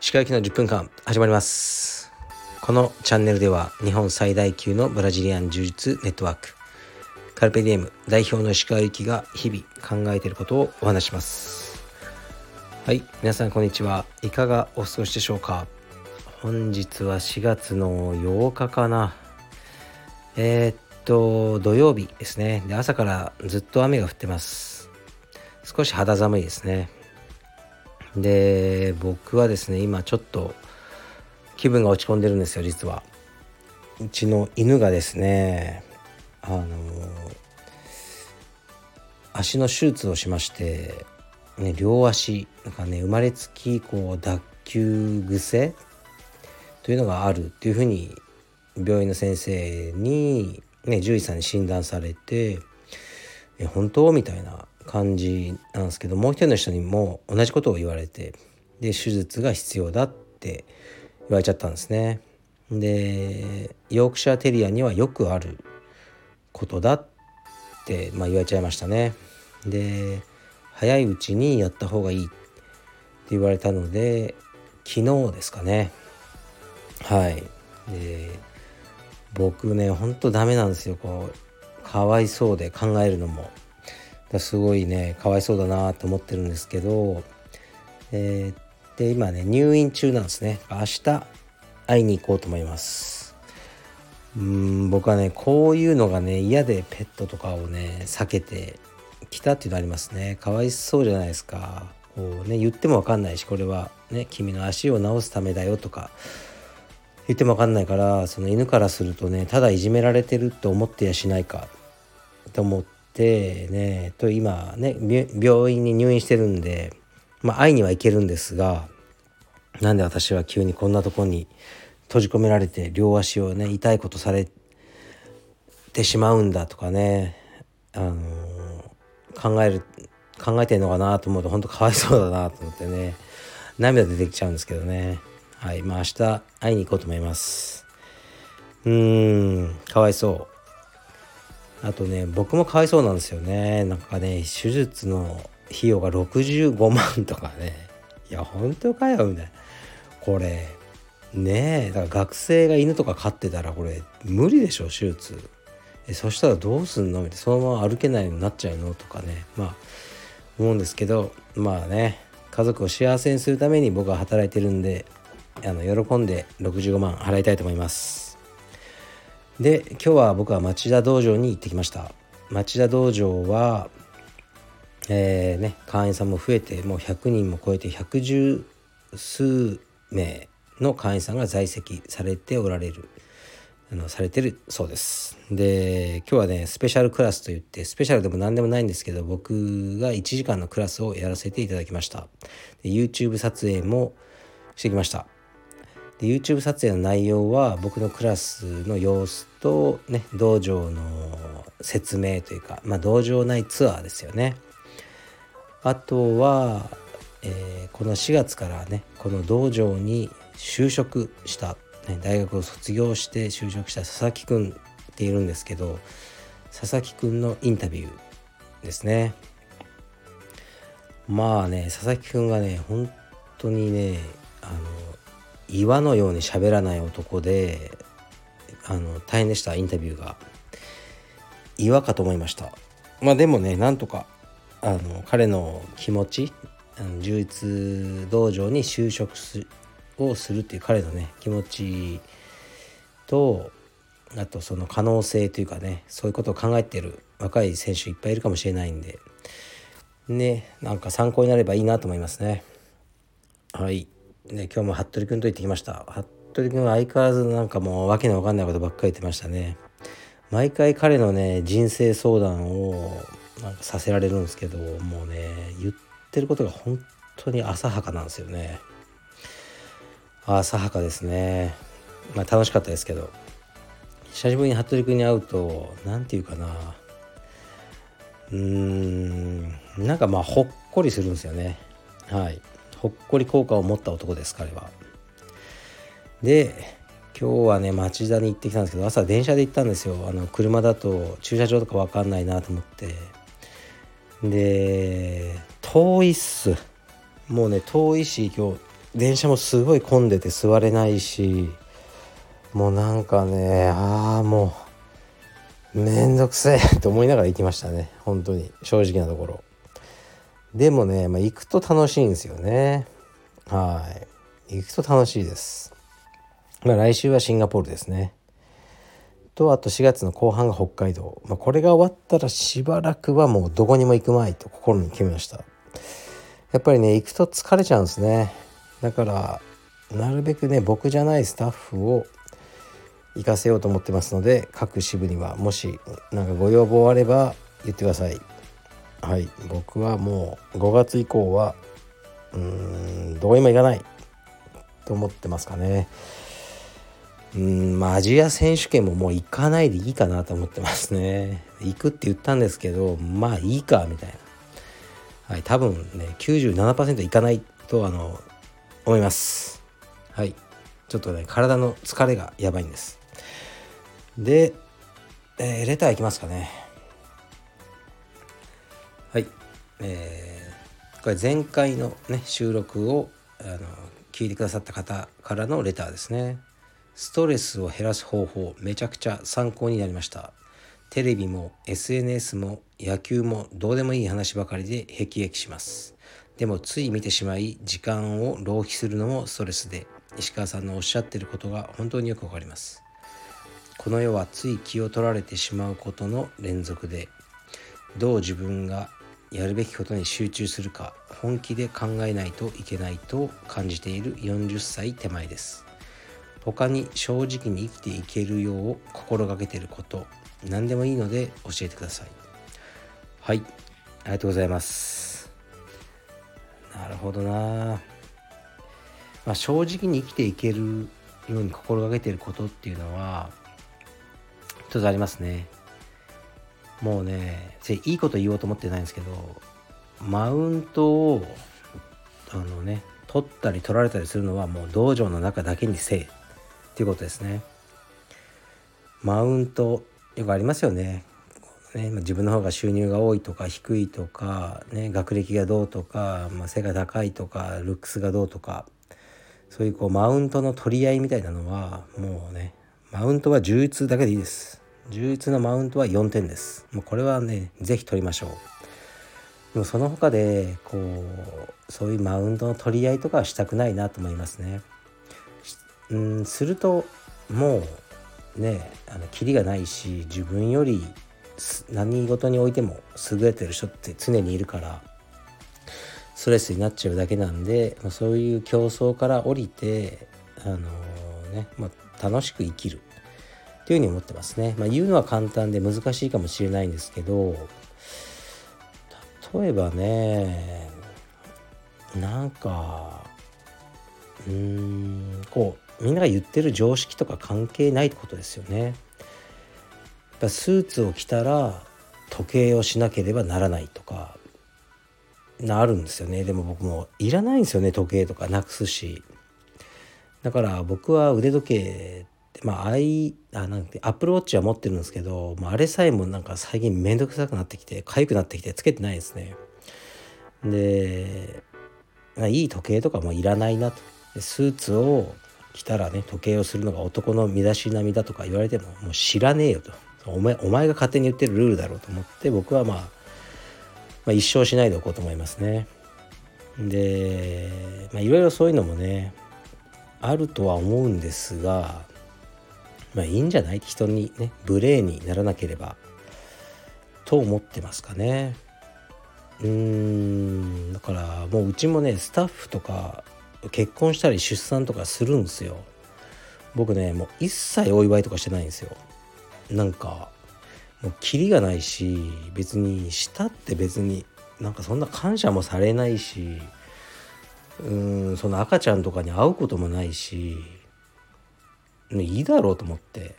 石川行きの10分間始まります。このチャンネルでは日本最大級のブラジリアン柔術ネットワークカルペディエム代表の石川行きが日々考えていることをお話します。はい皆さんこんにちは。いかがお過ごしでしょうか？本日は4月の8日かな。えー、っと土曜日ですね。で朝からずっと雨が降ってます。少し肌寒いですね。で僕はですね今ちょっと気分が落ち込んでるんですよ実は。うちの犬がですねあの足の手術をしまして、ね、両足なんかね生まれつき以降脱臼癖というのがあるっていうふうに病院の先生に、ね、獣医さんに診断されて「え本当?」みたいな感じなんですけどもう一人の人にも同じことを言われてで手術が必要だって言われちゃったんですね。でヨークシャーテリアにはよくあることだって、まあ、言われちゃいましたね。で早いうちにやった方がいいって言われたので昨日ですかねはいで僕ねほんとダメなんですよ。こうかわいそうで考えるのも。すごいねかわいそうだなと思ってるんですけど、えー、で今ね入院中なんですね。明日会いに行こうと思います。うん僕はねこういうのがね嫌でペットとかをね避けてきたっていうのありますね。かわいそうじゃないですか。こうね言っても分かんないしこれはね君の足を治すためだよとか。言っても分かんないからその犬からするとねただいじめられてると思ってやしないかと思ってねと今ね病院に入院してるんで、まあ、会いには行けるんですがなんで私は急にこんなとこに閉じ込められて両足をね痛いことされてしまうんだとかね、あのー、考える考えてんのかなと思うと本当かわいそうだなと思ってね涙出てきちゃうんですけどね。はいまあ明日会いに行こうと思います。うーんかわいそう。あとね僕もかわいそうなんですよね。なんかね手術の費用が65万とかね。いや本当かよみたいな。これねえだから学生が犬とか飼ってたらこれ無理でしょ手術。えそしたらどうすんの？みたいな。そのまま歩けないようになっちゃうの？とかね。まあ思うんですけど。まあね家族を幸せにするために僕は働いてるんであの喜んで65万払いたいと思います。で今日は僕は町田道場に行ってきました。町田道場はえー、ね会員さんも増えてもう100人も超えて110数名の会員さんが在籍されておられるあのされてるそうです。で今日はねスペシャルクラスといってスペシャルでも何でもないんですけど僕が1時間のクラスをやらせていただきました。で YouTube 撮影もしてきました。で YouTube 撮影の内容は僕のクラスの様子と、ね、道場の説明というか、まあ、道場内ツアーですよね。あとは、えー、この4月からねこの道場に就職した、ね、大学を卒業して就職した佐々木くんっているんですけど佐々木くんのインタビューですね。まあね佐々木くんがね本当にねあの岩のように喋らない男であの大変でしたインタビューが。岩かと思いました。まあでもねなんとかあの彼の気持ちあの充実道場に就職をするっていう彼のね気持ちとあとその可能性というかねそういうことを考えてる若い選手いっぱいいるかもしれないんでねなんか参考になればいいなと思いますね。はい。ね、今日も服部君と行ってきました。服部君は相変わらずなんかもう訳のわかんないことばっかり言ってましたね。毎回彼のね人生相談をなんかさせられるんですけどもうね言ってることが本当に浅はかなんですよね。浅はかですね。まあ楽しかったですけど。久しぶりに服部君に会うと何て言うかな。うーんなんかまあほっこりするんですよね。はい。ほっこり効果を持った男です彼は。で今日はね町田に行ってきたんですけど朝電車で行ったんですよ。あの車だと駐車場とか分かんないなと思って。で遠いっす。もうね遠いし今日電車もすごい混んでて座れないし。もうなんかねああもうめんどくせえと思いながら行きましたね。本当に。正直なところ。でもね、まあ、行くと楽しいんですよね。はい。行くと楽しいです。まあ来週はシンガポールですね。とあと4月の後半が北海道、まあ、これが終わったらしばらくはもうどこにも行くまいと心に決めました。やっぱりね行くと疲れちゃうんですね。だからなるべくね僕じゃないスタッフを行かせようと思ってますので各支部には。もし何かご要望あれば言ってください。はい僕はもう5月以降はうんどこにも行かない。と思ってますかね。うんまあアジア選手権ももう行かないでいいかなと思ってますね。行くって言ったんですけどまあいいかみたいな。はい多分ね97%行かないとあの思います。はいちょっとね体の疲れがやばいんです。で、えー、レターいきますかね。はい。えー、これ前回のね収録をあの聞いてくださった方からのレターですね。ストレスを減らす方法めちゃくちゃ参考になりました。テレビも SNS も野球もどうでもいい話ばかりで辟易します。でもつい見てしまい時間を浪費するのもストレスで。石川さんのおっしゃってることが本当によくわかります。この世はつい気を取られてしまうことの連続で。どう自分がやるべきことに集中するか本気で考えないといけないと感じている40歳手前です。他に正直に生きていけるよう心がけていること何でもいいので教えてください。はいありがとうございます。なるほどな。まあ、正直に生きていけるように心がけていることっていうのは一つありますね。もうねいいこと言おうと思ってないんですけどマウントをあのね取ったり取られたりするのはもう道場の中だけにせえっていうことですね。マウントよくありますよね。ね自分の方が収入が多いとか低いとか、ね、学歴がどうとか、まあ、背が高いとかルックスがどうとかそういうこうマウントの取り合いみたいなのはもうねマウントは充実だけでいいです。充実のマウントは4点です。もうこれはね是非取りましょう。でもその他でこうそういうマウントの取り合いとかはしたくないなと思いますね。うんするともうねあのキリがないし自分より何事においても優れてる人って常にいるからストレスになっちゃうだけなんで、ま、そういう競争から降りてあのー、ね、まあ、楽しく生きる。というふうに思ってますね。まあ、言うのは簡単で難しいかもしれないんですけど例えばねなんかうーんこうみんなが言ってる常識とか関係ないってことですよね。やっぱスーツを着たら時計をしなければならないとかなるんですよねでも僕もいらないんですよね時計とかなくすしだから僕は腕時計まあアイあなんてアップルウォッチは持ってるんですけど、まあ、あれさえもなんか最近めんどくさくなってきて痒くなってきてつけてないですね。でいい時計とかもいらないなと。スーツを着たらね時計をするのが男の身だしなみだとか言われてももう知らねえよと。お前お前が勝手に言ってるルールだろうと思って僕はまあまあ、一生しないでおこうと思いますね。で、まあ、いろいろそういうのもねあるとは思うんですがまあいいんじゃない？人にね無礼にならなければと思ってますかね。うーんだからもううちもねスタッフとか結婚したり出産とかするんですよ。僕ねもう一切お祝いとかしてないんですよ。なんかもうキリがないし別にしたって別になんかそんな感謝もされないしうーんその赤ちゃんとかに会うこともないしいいだろうと思って。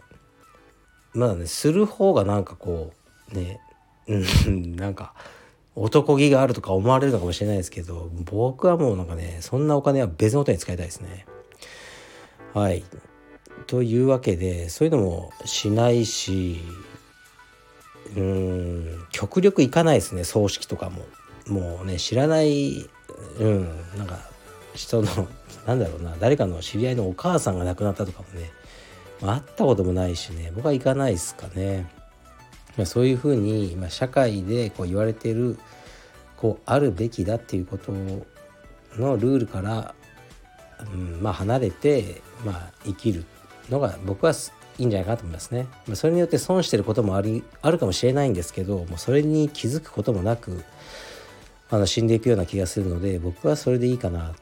まだねする方がなんかこうねうんなんか男気があるとか思われるのかもしれないですけど僕はもうなんかねそんなお金は別のことに使いたいですね。はい。というわけでそういうのもしないしうーん極力行かないですね葬式とかも。もうね知らないうんなんか人のなんだろうな誰かの知り合いのお母さんが亡くなったとかもね、まあ、会ったこともないしね僕は行かないですかね、まあ、そういうふうに、まあ、社会でこう言われてるこうあるべきだっていうことのルールから、うんまあ、離れて、まあ、生きるのが僕はいいんじゃないかなと思いますね。ま、それによって損してることもありあるかもしれないんですけどもうそれに気づくこともなくあの死んでいくような気がするので僕はそれでいいかな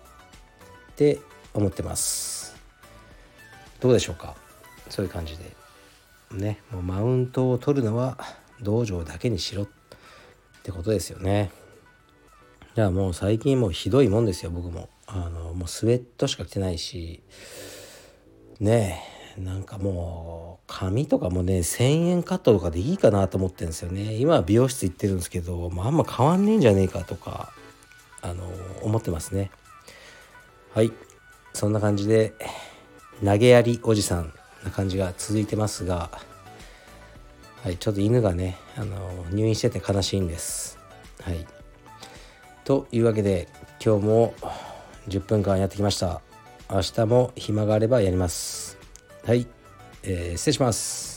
って思ってます。どうでしょうか？そういう感じで。ねもうマウントを取るのは道場だけにしろってことですよね。じゃあもう最近もうひどいもんですよ僕も。あのもうスウェットしか着てないしねえなんかもう髪とかもね1,000円カットとかでいいかなと思ってるんですよね今は美容室行ってるんですけど、まあ、あんま変わんねえんじゃねえかとかあの思ってますねはい。そんな感じで投げやりおじさんな感じが続いてますがはい。ちょっと犬がねあの入院してて悲しいんです。はい。というわけで今日も10分間やってきました。明日も暇があればやります。はい、えー、失礼します。